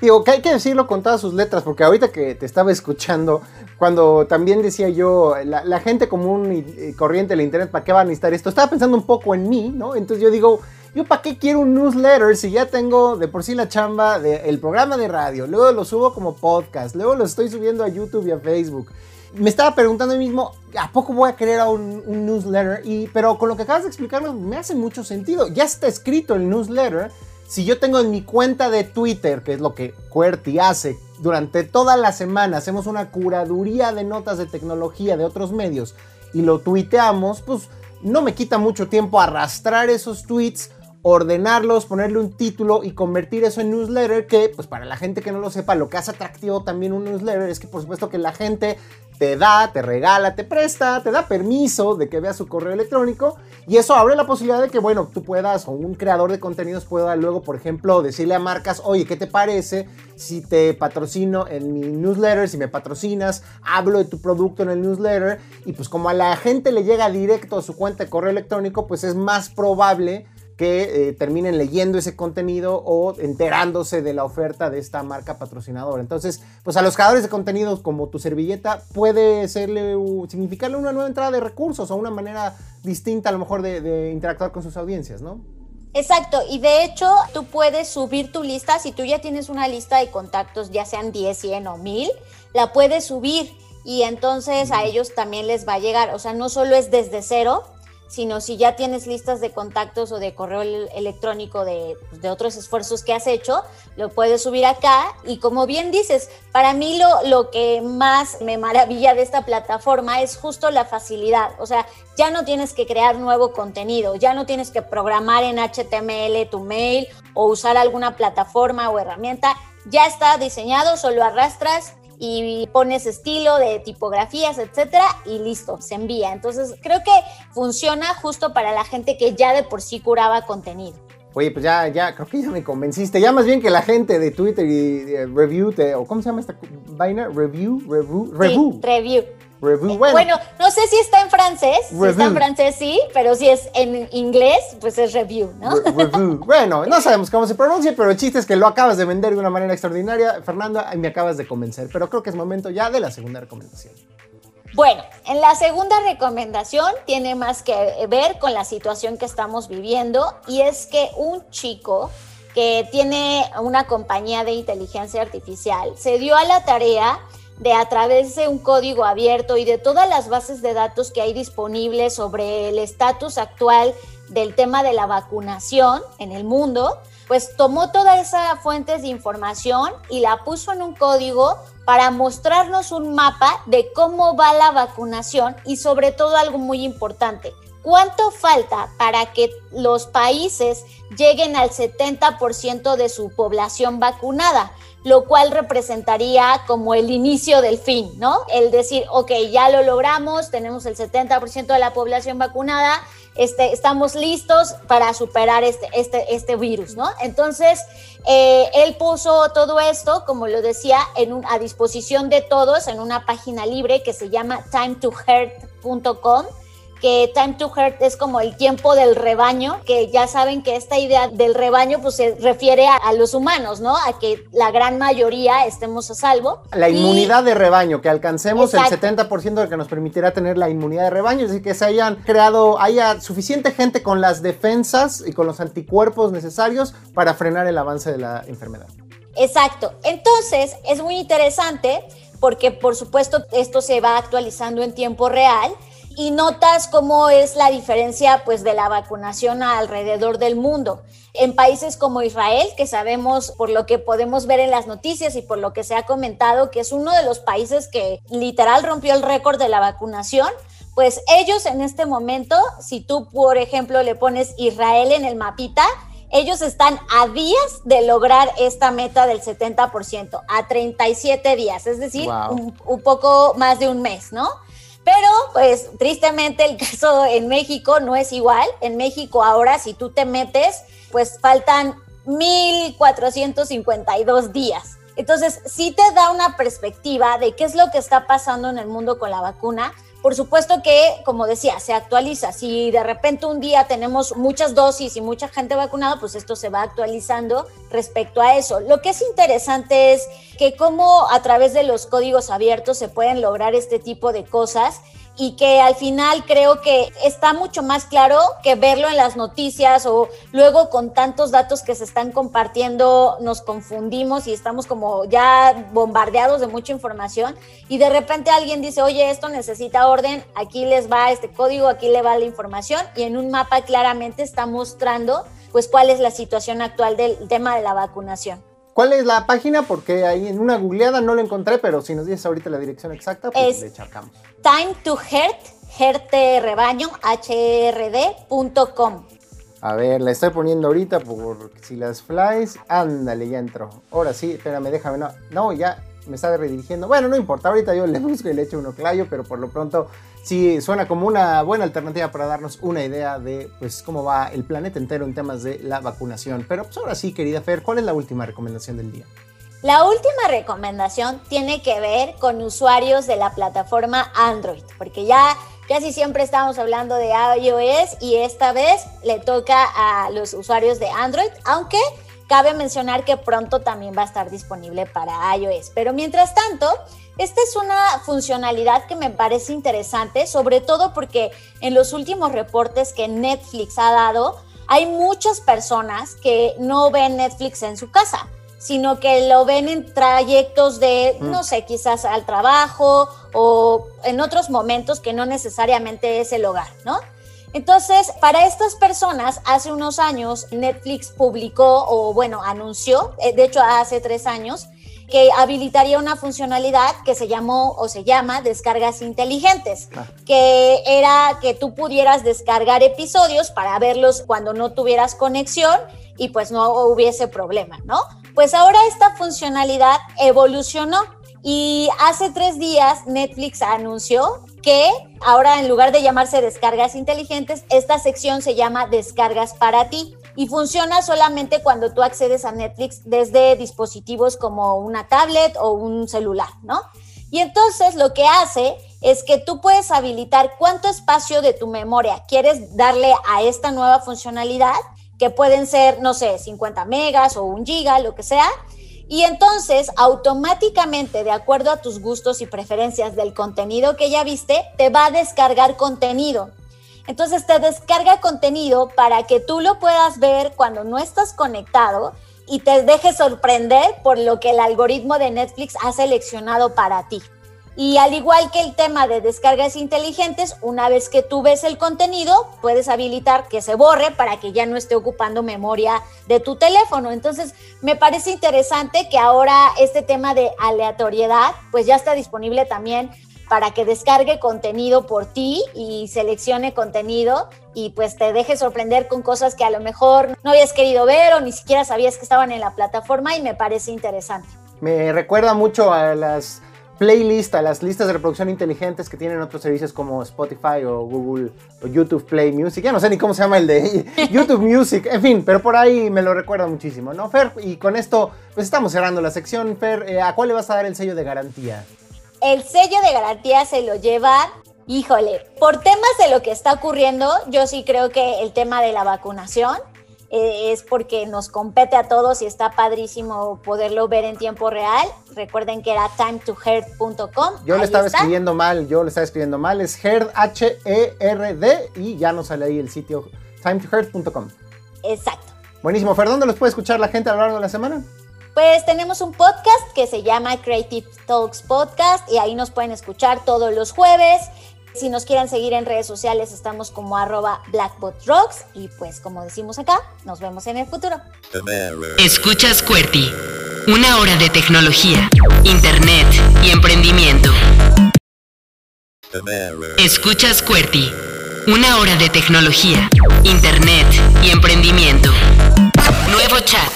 Digo, que hay que decirlo con todas sus letras, porque ahorita que te estaba escuchando, cuando también decía yo, la, gente común y, corriente del Internet, ¿para qué va a necesitar esto? Estaba pensando un poco en mí, ¿no? Entonces yo digo, ¿yo para qué quiero un newsletter si ya tengo de por sí la chamba del programa de radio? Luego lo subo como podcast, luego lo estoy subiendo a YouTube y a Facebook me estaba preguntando a mí mismo, ¿a poco voy a querer a un, newsletter? Pero con lo que acabas de explicarme, me hace mucho sentido. Ya está escrito el newsletter. Si yo tengo en mi cuenta de Twitter, que es lo que QWERTY hace, durante toda la semana hacemos una curaduría de notas de tecnología de otros medios y lo tuiteamos, pues no me quita mucho tiempo arrastrar esos tweets ordenarlos, ponerle un título y convertir eso en newsletter, que pues para la gente que no lo sepa, lo que hace atractivo también un newsletter es que por supuesto que la gente te da, te regala, te presta, te da permiso de que veas su correo electrónico y eso abre la posibilidad de que, bueno, tú puedas o un creador de contenidos pueda luego, por ejemplo, decirle a marcas, oye, ¿qué te parece si te patrocino en mi newsletter, si me patrocinas, hablo de tu producto en el newsletter y pues como a la gente le llega directo a su cuenta de correo electrónico, pues es más probable que eh, terminen leyendo ese contenido o enterándose de la oferta de esta marca patrocinadora. Entonces, pues a los creadores de contenidos como tu servilleta puede serle, significarle una nueva entrada de recursos o una manera distinta a lo mejor de, de interactuar con sus audiencias, ¿no? Exacto, y de hecho tú puedes subir tu lista, si tú ya tienes una lista de contactos, ya sean 10, 100 o 1000, la puedes subir y entonces a ellos también les va a llegar, o sea, no solo es desde cero, sino si ya tienes listas de contactos o de correo electrónico pues, de, otros esfuerzos que has hecho, lo puedes subir acá. Y como bien dices, para mí lo, lo que más me maravilla de esta plataforma es justo la facilidad. O sea, ya no tienes que crear nuevo contenido, ya no tienes que programar en HTML tu mail o usar alguna plataforma o herramienta. Ya está diseñado, solo arrastras y pones estilo de tipografías, etcétera, y listo, se envía. Entonces, creo que funciona justo para la gente que ya de por sí curaba contenido. Oye, pues ya, ya, creo que ya me convenciste. Ya más bien que la gente de Twitter y Review, te, o ¿cómo se llama esta vaina? Review, Review, Review. review. Review. Bueno, no sé si está en francés, si está en francés sí, pero si es en inglés, pues es review, ¿no? review. Bueno, no sabemos cómo se pronuncia, pero el chiste es que lo acabas de vender de una manera extraordinaria, Fernando, y me acabas de convencer. Pero creo que es momento ya de la segunda recomendación. Bueno, en la segunda recomendación tiene más que ver con la situación que estamos viviendo y es que un chico que tiene una compañía de inteligencia artificial se dio a la tarea de a través de un código abierto y de todas las bases de datos que hay disponibles sobre el estatus actual del tema de la vacunación en el mundo, pues tomó toda esa fuentes de información y la puso en un código para mostrarnos un mapa de cómo va la vacunación y sobre todo algo muy importante, ¿Cuánto falta para que los países lleguen al 70% de su población vacunada? Lo cual representaría como el inicio del fin, ¿no? El decir, ok, ya lo logramos, tenemos el 70% de la población vacunada, este, estamos listos para superar este, este, este virus, ¿no? Entonces, eh, él puso todo esto, como lo decía, en a disposición de todos en una página libre que se llama timetoheart.com que Time to Hurt es como el tiempo del rebaño, que ya saben que esta idea del rebaño pues se refiere a, los humanos, ¿no? A que la gran mayoría estemos a salvo. La inmunidad de rebaño, que alcancemos el 70% de que nos permitirá tener la inmunidad de rebaño, es decir, que se hayan creado, haya suficiente gente con las defensas y con los anticuerpos necesarios para frenar el avance de la enfermedad. Exacto. Entonces, es muy interesante porque por supuesto esto se va actualizando en tiempo real y notas cómo es la diferencia pues de la vacunación alrededor del mundo. En países como Israel, que sabemos por lo que podemos ver en las noticias y por lo que se ha comentado que es uno de los países que literal rompió el récord de la vacunación, pues ellos en este momento, si tú por ejemplo le pones Israel en el mapita, ellos están a días de lograr esta meta del 70%, a 37 días, es decir, un, un, poco más de un mes, ¿no? Pero, pues, tristemente el caso en México no es igual. En México ahora, si tú te metes, pues faltan 1.452 días. Entonces, sí te da una perspectiva de qué es lo que está pasando en el mundo con la vacuna, por supuesto que, como decía, se actualiza. Si de repente un día tenemos muchas dosis y mucha gente vacunada, pues esto se va actualizando respecto a eso. Lo que es interesante es que cómo a través de los códigos abiertos se pueden lograr este tipo de cosas y que al final creo que está mucho más claro que verlo en las noticias o luego con tantos datos que se están compartiendo nos confundimos y estamos como ya bombardeados de mucha información y de repente alguien dice, oye, esto necesita orden, aquí les va este código, aquí le va la información y en un mapa claramente está mostrando pues cuál es la situación actual del tema de la vacunación. ¿Cuál es la página? Porque ahí en una googleada no lo encontré, pero si nos dices ahorita la dirección exacta, pues le echamos. Time to Heart, Heart rebaño, hrd.com. A ver, la estoy poniendo ahorita por si las flies. Ándale, ya entró. Ahora sí, espérame, déjame. No, no ya me está redirigiendo. Bueno, no importa, ahorita yo le busco y le echo uno clayo, pero por lo pronto sí suena como una buena alternativa para darnos una idea de pues cómo va el planeta entero en temas de la vacunación. Pero pues ahora sí, querida Fer, ¿cuál es la última recomendación del día? La última recomendación tiene que ver con usuarios de la plataforma Android, porque ya casi siempre estamos hablando de iOS y esta vez le toca a los usuarios de Android, aunque Cabe mencionar que pronto también va a estar disponible para iOS. Pero mientras tanto, esta es una funcionalidad que me parece interesante, sobre todo porque en los últimos reportes que Netflix ha dado, hay muchas personas que no ven Netflix en su casa, sino que lo ven en trayectos de, mm. no sé, quizás al trabajo o en otros momentos que no necesariamente es el hogar, ¿no? Entonces, para estas personas, hace unos años Netflix publicó o bueno, anunció, eh, de hecho hace tres años, que habilitaría una funcionalidad que se llamó o se llama descargas inteligentes, ah. que era que tú pudieras descargar episodios para verlos cuando no tuvieras conexión y pues no hubiese problema, ¿no? Pues ahora esta funcionalidad evolucionó y hace tres días Netflix anunció que ahora en lugar de llamarse descargas inteligentes, esta sección se llama descargas para ti y funciona solamente cuando tú accedes a Netflix desde dispositivos como una tablet o un celular, ¿no? Y entonces lo que hace es que tú puedes habilitar cuánto espacio de tu memoria quieres darle a esta nueva funcionalidad, que pueden ser, no sé, 50 megas o un giga, lo que sea, y entonces, automáticamente, de acuerdo a tus gustos y preferencias del contenido que ya viste, te va a descargar contenido. Entonces, te descarga contenido para que tú lo puedas ver cuando no estás conectado y te dejes sorprender por lo que el algoritmo de Netflix ha seleccionado para ti. Y al igual que el tema de descargas inteligentes, una vez que tú ves el contenido, puedes habilitar que se borre para que ya no esté ocupando memoria de tu teléfono. Entonces, me parece interesante que ahora este tema de aleatoriedad, pues ya está disponible también para que descargue contenido por ti y seleccione contenido y pues te deje sorprender con cosas que a lo mejor no habías querido ver o ni siquiera sabías que estaban en la plataforma y me parece interesante. Me recuerda mucho a las playlist, a las listas de reproducción inteligentes que tienen otros servicios como Spotify o Google o YouTube Play Music. Ya no sé ni cómo se llama el de YouTube Music. En fin, pero por ahí me lo recuerda muchísimo, ¿no, Fer? Y con esto, pues estamos cerrando la sección. Fer, eh, ¿a cuál le vas a dar el sello de garantía? El sello de garantía se lo lleva Híjole, por temas de lo que está ocurriendo, yo sí creo que el tema de la vacunación es porque nos compete a todos y está padrísimo poderlo ver en tiempo real. Recuerden que era timetoherd.com. Yo le estaba escribiendo mal, yo le estaba escribiendo mal, es herd, H-E-R-D, y ya nos sale ahí el sitio timetoherd.com. Exacto. Buenísimo, Fer, ¿dónde los puede escuchar la gente a lo largo de la semana? Pues tenemos un podcast que se llama Creative Talks Podcast y ahí nos pueden escuchar todos los jueves. Si nos quieren seguir en redes sociales, estamos como arroba blackbotrocks y pues como decimos acá, nos vemos en el futuro. Escuchas QWERTY, una hora de tecnología, internet y emprendimiento. Escuchas QWERTY, una hora de tecnología, internet y emprendimiento. Nuevo chat,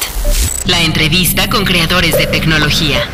la entrevista con creadores de tecnología.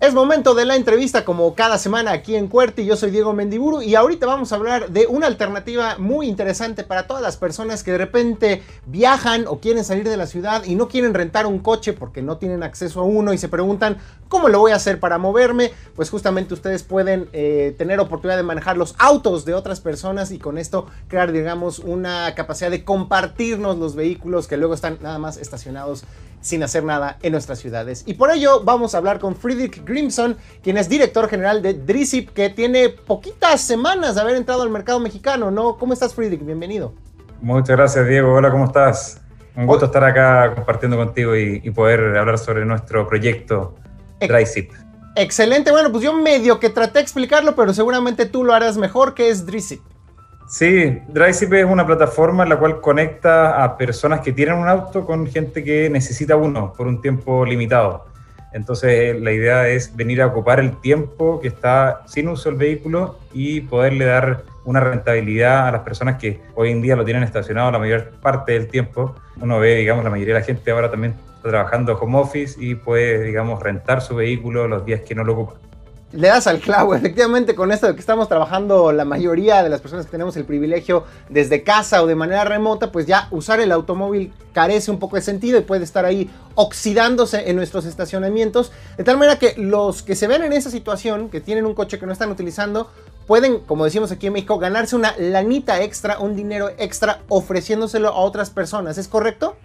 Es momento de la entrevista como cada semana aquí en Cuerti. Yo soy Diego Mendiburu y ahorita vamos a hablar de una alternativa muy interesante para todas las personas que de repente viajan o quieren salir de la ciudad y no quieren rentar un coche porque no tienen acceso a uno y se preguntan cómo lo voy a hacer para moverme. Pues justamente ustedes pueden eh, tener oportunidad de manejar los autos de otras personas y con esto crear digamos una capacidad de compartirnos los vehículos que luego están nada más estacionados sin hacer nada en nuestras ciudades. Y por ello vamos a hablar con Friedrich Grimson, quien es director general de Drisip, que tiene poquitas semanas de haber entrado al mercado mexicano, ¿no? ¿Cómo estás, Friedrich? Bienvenido. Muchas gracias, Diego. Hola, ¿cómo estás? Un gusto estar acá compartiendo contigo y, poder hablar sobre nuestro proyecto Drisip. Excelente. Bueno, pues yo medio que traté de explicarlo, pero seguramente tú lo harás mejor, que es Drisip. Sí, DriveZip es una plataforma en la cual conecta a personas que tienen un auto con gente que necesita uno por un tiempo limitado. Entonces la idea es venir a ocupar el tiempo que está sin uso el vehículo y poderle dar una rentabilidad a las personas que hoy en día lo tienen estacionado la mayor parte del tiempo. Uno ve, digamos, la mayoría de la gente ahora también está trabajando home office y puede, digamos, rentar su vehículo los días que no lo ocupa. Le das al clavo, efectivamente, con esto de que estamos trabajando la mayoría de las personas que tenemos el privilegio desde casa o de manera remota, pues ya usar el automóvil carece un poco de sentido y puede estar ahí oxidándose en nuestros estacionamientos. De tal manera que los que se ven en esa situación, que tienen un coche que no están utilizando, pueden, como decimos aquí en México, ganarse una lanita extra, un dinero extra, ofreciéndoselo a otras personas. ¿Es correcto?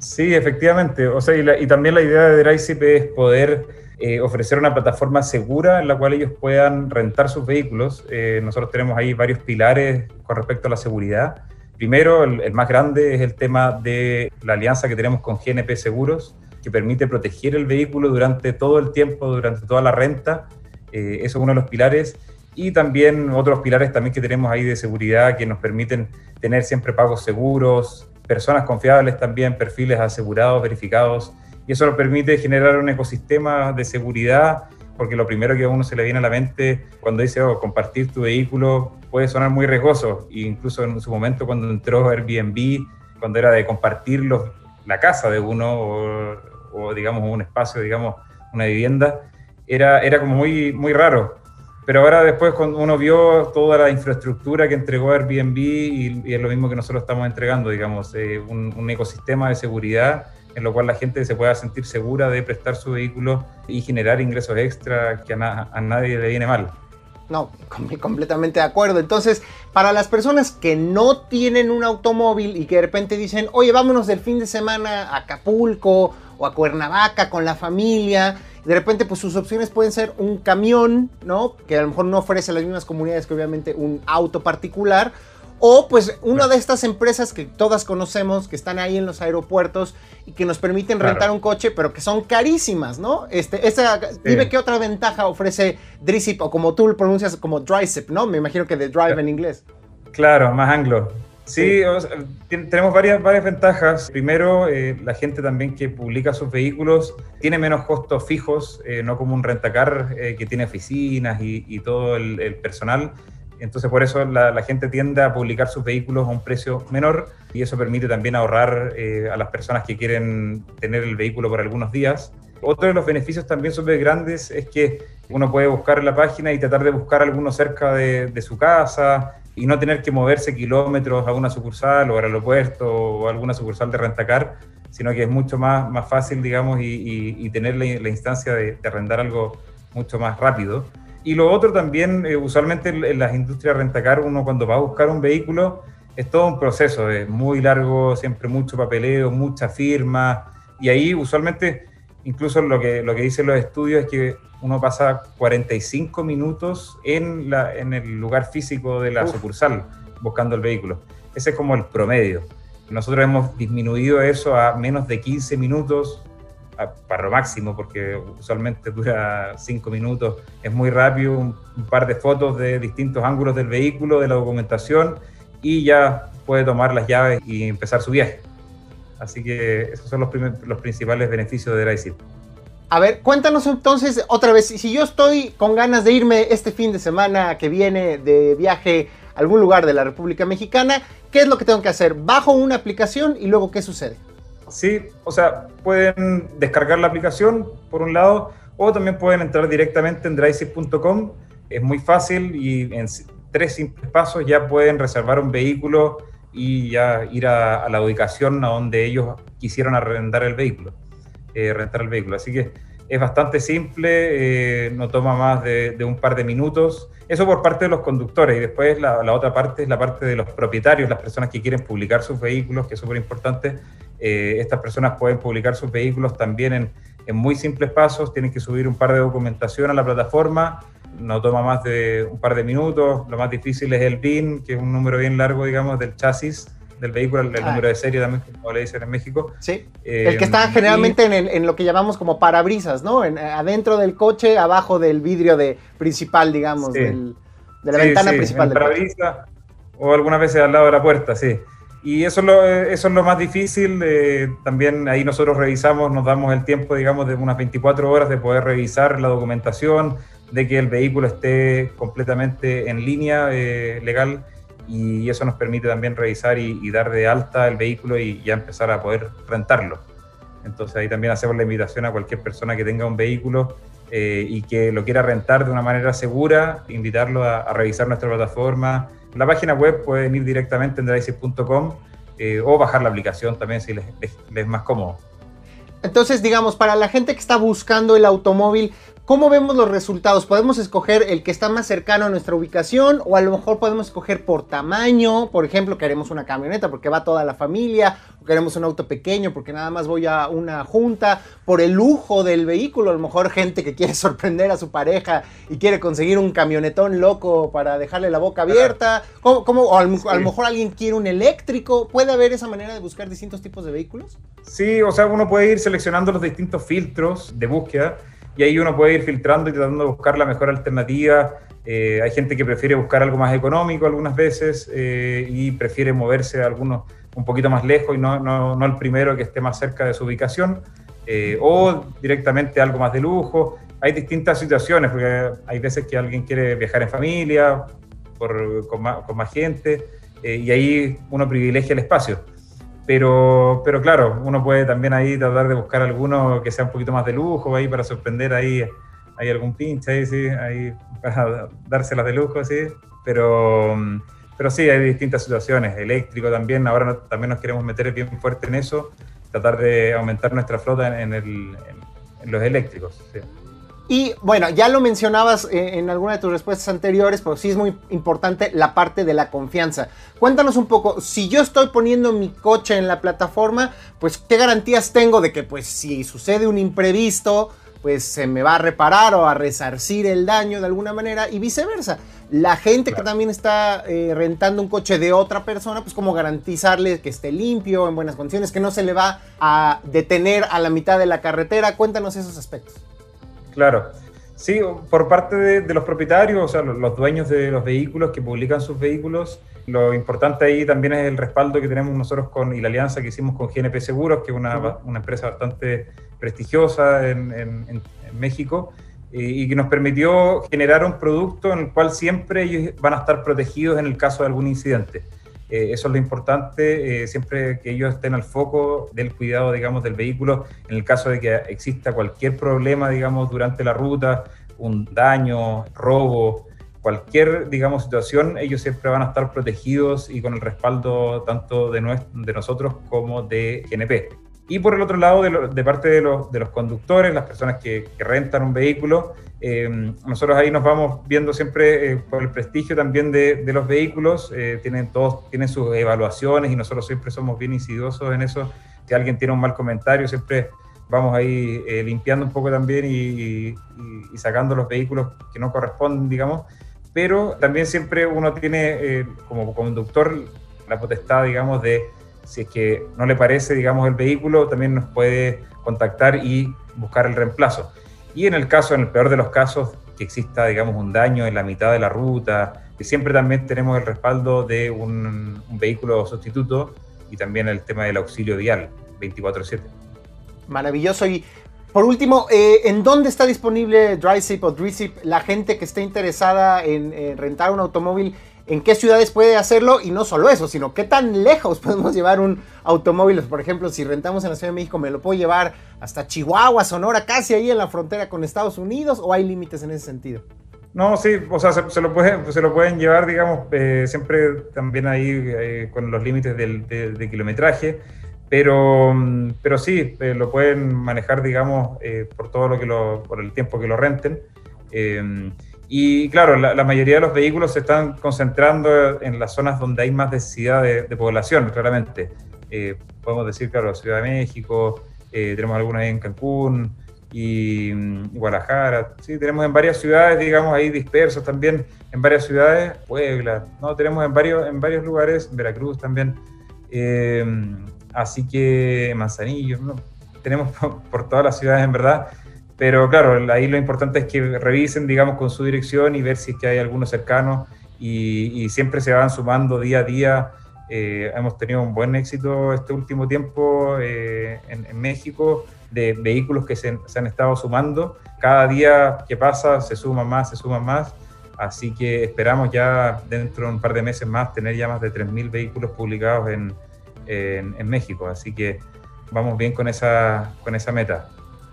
Sí, efectivamente. O sea, y, también la idea de DriveZip es poder eh, ofrecer una plataforma segura en la cual ellos puedan rentar sus vehículos. Eh, nosotros tenemos ahí varios pilares con respecto a la seguridad. Primero, el, más grande es el tema de la alianza que tenemos con GNP Seguros, que permite proteger el vehículo durante todo el tiempo, durante toda la renta. Eh, eso es uno de los pilares. Y también otros pilares también que tenemos ahí de seguridad que nos permiten tener siempre pagos seguros, personas confiables también, perfiles asegurados, verificados y eso nos permite generar un ecosistema de seguridad, porque lo primero que a uno se le viene a la mente cuando dice oh, compartir tu vehículo puede sonar muy riesgoso, e incluso en su momento cuando entró Airbnb, cuando era de compartir la casa de uno o, digamos un espacio, digamos una vivienda, era, era como muy, muy raro. Pero ahora después cuando uno vio toda la infraestructura que entregó Airbnb y, es lo mismo que nosotros estamos entregando, digamos, eh, un ecosistema de seguridad en lo cual la gente se pueda sentir segura de prestar su vehículo y generar ingresos extra que a, nadie le viene mal. No, completamente de acuerdo. Entonces, para las personas que no tienen un automóvil y que de repente dicen, oye, vámonos del fin de semana a Acapulco o a Cuernavaca con la familia, de repente pues sus opciones pueden ser un camión, ¿no? Que a lo mejor no ofrece las mismas comunidades que obviamente un auto particular, o pues una de estas empresas que todas conocemos, que están ahí en los aeropuertos y que nos permiten rentar un coche, pero que son carísimas, ¿no? Este, esa, Dime qué otra ventaja ofrece Drizip, o como tú lo pronuncias como Drysip, ¿no? Me imagino que de drive en inglés. Claro, más anglo. Sí, tenemos varias, varias ventajas. Primero, eh, la gente también que publica sus vehículos tiene menos costos fijos, eh, no como un rentacar eh, que tiene oficinas y, todo el, personal. Entonces, por eso la, gente tiende a publicar sus vehículos a un precio menor y eso permite también ahorrar a las personas que quieren tener el vehículo por algunos días. Otro de los beneficios también súper grandes es que uno puede buscar en la página y tratar de buscar alguno cerca de, de su casa y no tener que moverse kilómetros a una sucursal o al aeropuerto o a alguna sucursal de rentacar, sino que es mucho más, más fácil, digamos, y, tener la, instancia de, arrendar algo mucho más rápido. Y lo otro también, eh, usualmente en, las industrias rentacar, uno cuando va a buscar un vehículo, es todo un proceso, es muy largo, siempre mucho papeleo, mucha firma, y ahí usualmente, incluso lo que, lo que dicen los estudios es que uno pasa 45 minutos en, la, en el lugar físico de la sucursal buscando el vehículo. Ese es como el promedio. Nosotros hemos disminuido eso a menos de 15 minutos para lo máximo, porque usualmente dura 5 minutos. Es muy rápido, un, par de fotos de distintos ángulos del vehículo, de la documentación, y ya puede tomar las llaves y empezar su viaje. Así que esos son los, los principales beneficios de ICIP. A ver, cuéntanos entonces otra vez, si yo estoy con ganas de irme este fin de semana que viene de viaje a algún lugar de la República Mexicana, ¿qué es lo que tengo que hacer? ¿Bajo una aplicación y luego qué sucede? Sí, o sea, pueden descargar la aplicación por un lado o también pueden entrar directamente en drivesys.com. Es muy fácil y en tres simples pasos ya pueden reservar un vehículo y ya ir a, la ubicación a donde ellos quisieron arrendar el vehículo. Eh, rentar el vehículo. Así que es bastante simple, eh, no toma más de, un par de minutos. Eso por parte de los conductores y después la, otra parte es la parte de los propietarios, las personas que quieren publicar sus vehículos, que es súper importante. Eh, estas personas pueden publicar sus vehículos también en, en muy simples pasos, tienen que subir un par de documentación a la plataforma, no toma más de un par de minutos. Lo más difícil es el BIN, que es un número bien largo, digamos, del chasis del vehículo, el, ah. número de serie también, como le dicen en México. Sí. el que está eh, generalmente en, lo que llamamos como parabrisas, ¿no? En, adentro del coche, abajo del vidrio de principal, digamos, de la ventana principal. del parabrisa o algunas veces al lado de la puerta, sí. Y eso es lo, eso es lo más difícil. Eh, también ahí nosotros revisamos, nos damos el tiempo, digamos, de unas 24 horas de poder revisar la documentación, de que el vehículo esté completamente en línea eh, legal y eso nos permite también revisar y, dar de alta el vehículo y ya empezar a poder rentarlo. Entonces ahí también hacemos la invitación a cualquier persona que tenga un vehículo eh, y que lo quiera rentar de una manera segura, invitarlo a, revisar nuestra plataforma. La página web pueden ir directamente en drive.com eh, o bajar la aplicación también si les es más cómodo. Entonces, digamos, para la gente que está buscando el automóvil, ¿Cómo vemos los resultados? ¿Podemos escoger el que está más cercano a nuestra ubicación o a lo mejor podemos escoger por tamaño? Por ejemplo, queremos una camioneta porque va toda la familia o queremos un auto pequeño porque nada más voy a una junta. Por el lujo del vehículo, a lo mejor gente que quiere sorprender a su pareja y quiere conseguir un camionetón loco para dejarle la boca abierta. ¿Cómo, o a lo, a lo mejor alguien quiere un eléctrico. ¿Puede haber esa manera de buscar distintos tipos de vehículos? Sí, o sea, uno puede ir seleccionando los distintos filtros de búsqueda y ahí uno puede ir filtrando y tratando de buscar la mejor alternativa. Eh, hay gente que prefiere buscar algo más económico algunas veces eh, y prefiere moverse a algunos un poquito más lejos y no, no, no, el primero que esté más cerca de su ubicación eh, o directamente algo más de lujo. Hay distintas situaciones porque hay veces que alguien quiere viajar en familia por, con, más, con, más, gente y ahí uno privilegia el espacio. Pero, pero claro, uno puede también ahí tratar de buscar alguno que sea un poquito más de lujo ahí para sorprender ahí, hay algún pinche ahí, sí, ahí para dárselas de lujo, sí. Pero, pero sí, hay distintas situaciones. Eléctrico también, ahora también nos queremos meter bien fuerte en eso, tratar de aumentar nuestra flota en, en los eléctricos. Sí. Y bueno, ya lo mencionabas eh, en alguna de tus respuestas anteriores, pero sí es muy importante la parte de la confianza. Cuéntanos un poco, si yo estoy poniendo mi coche en la plataforma, pues qué garantías tengo de que pues si sucede un imprevisto, pues se me va a reparar o a resarcir el daño de alguna manera y viceversa. La gente que también está eh, rentando un coche de otra persona, pues cómo garantizarle que esté limpio, en buenas condiciones, que no se le va a detener a la mitad de la carretera. Cuéntanos esos aspectos. Claro. Sí, por parte de, los propietarios, o sea, los, dueños de los vehículos que publican sus vehículos. Lo importante ahí también es el respaldo que tenemos nosotros con y la alianza que hicimos con GNP Seguros, que es una, una empresa bastante prestigiosa en, en, México y, que nos permitió generar un producto en el cual siempre ellos van a estar protegidos en el caso de algún incidente. Eh, eso es lo importante, eh, siempre que ellos estén al foco del cuidado, digamos, del vehículo, en el caso de que exista cualquier problema, digamos, durante la ruta, un daño, robo, cualquier, digamos, situación, ellos siempre van a estar protegidos y con el respaldo tanto de, de nosotros como de GNP. Y por el otro lado, de, parte de los, de los, conductores, las personas que, rentan un vehículo, eh, nosotros ahí nos vamos viendo siempre eh, por el prestigio también de, los vehículos, eh, tienen todos tienen sus evaluaciones y nosotros siempre somos bien insidiosos en eso. Si alguien tiene un mal comentario, siempre vamos ahí limpiando un poco también y, y, sacando los vehículos que no corresponden, digamos. Pero también siempre uno tiene como conductor la potestad, digamos, de si es que no le parece, digamos, el vehículo, también nos puede contactar y buscar el reemplazo. Y en el caso, en el peor de los casos, que exista, digamos, un daño en la mitad de la ruta, que siempre también tenemos el respaldo de un, vehículo sustituto y también el tema del auxilio vial 24/7. Maravilloso. Y por último, eh, ¿en dónde está disponible DriveZip o DriZip? La gente que esté interesada en rentar un automóvil en qué ciudades puede hacerlo y no solo eso, sino qué tan lejos podemos llevar un automóvil. Por ejemplo, si rentamos en la Ciudad de México, me lo puedo llevar hasta Chihuahua, Sonora, casi ahí en la frontera con Estados Unidos, o hay límites en ese sentido. No, sí, o sea, se, lo, pueden, llevar, digamos, eh, siempre también ahí eh, con los límites del, de, kilometraje, pero, pero sí, eh, lo pueden manejar, digamos, por todo lo que lo, por el tiempo que lo renten. Y claro, la, mayoría de los vehículos se están concentrando en las zonas donde hay más densidad de, población, claramente. Eh, podemos decir, claro, Ciudad de México, eh, tenemos algunas en Cancún y, Guadalajara. Sí, tenemos en varias ciudades, digamos, ahí dispersos también, en varias ciudades, Puebla, ¿no? Tenemos en varios, en varios lugares, Veracruz también. Eh, así que Manzanillo, tenemos por todas las ciudades en verdad. Pero claro, ahí lo importante es que revisen, digamos, con su dirección y ver si es que hay algunos cercanos y, siempre se van sumando día a día. Eh, hemos tenido un buen éxito este último tiempo eh, en, México de vehículos que se, han estado sumando. Cada día que pasa se suma más, se suma más. Así que esperamos ya dentro de un par de meses más tener ya más de 3.000 vehículos publicados en, en, en México. Así que vamos bien con esa, con esa meta.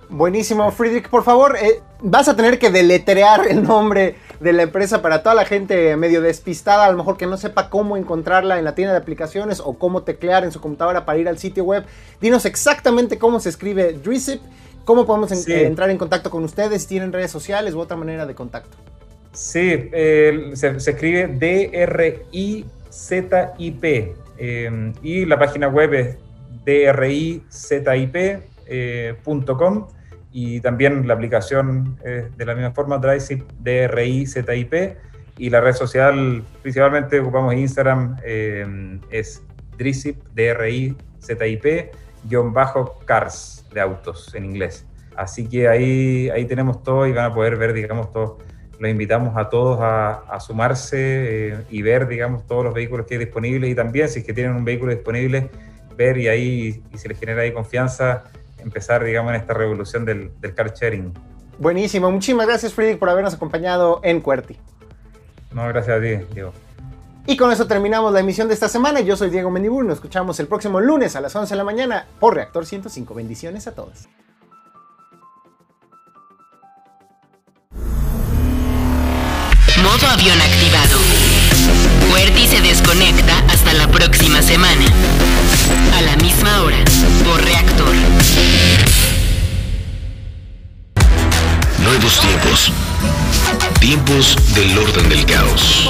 Buenísimo, Friedrich, por favor, eh, vas a tener que deletrear el nombre de la empresa para toda la gente medio despistada, a lo mejor que no sepa cómo encontrarla en la tienda de aplicaciones o cómo teclear en su computadora para ir al sitio web. Dinos exactamente cómo se escribe Drizip, cómo podemos entrar en contacto con ustedes, si tienen redes sociales u otra manera de contacto. Sí, se, escribe D-R-I-Z-I-P eh, y la página web es DRIZIP.com y también la aplicación de la misma forma, DriveZip DRI ZIP y la red social, principalmente ocupamos Instagram, eh, es DRIZIP DRI ZIP guion bajo cars de autos en inglés. Así que ahí, ahí tenemos todo y van a poder ver, digamos, todo. Los invitamos a todos a, sumarse eh, y ver, digamos, todos los vehículos que hay disponibles y también, si es que tienen un vehículo disponible, ver y ahí, y se les genera ahí confianza, empezar, digamos, en esta revolución del, del car sharing. Buenísimo. Muchísimas gracias, Friedrich, por habernos acompañado en Cuerti. No, gracias a ti, Diego. Y con eso terminamos la emisión de esta semana. Yo soy Diego Mendibur. Nos escuchamos el próximo lunes a las 11 de la mañana por Reactor 105. Bendiciones a todos. Modo avión activado. Cuerti se desconecta hasta la próxima semana. A la misma hora, por reactor. Nuevos tiempos. Tiempos del orden del caos.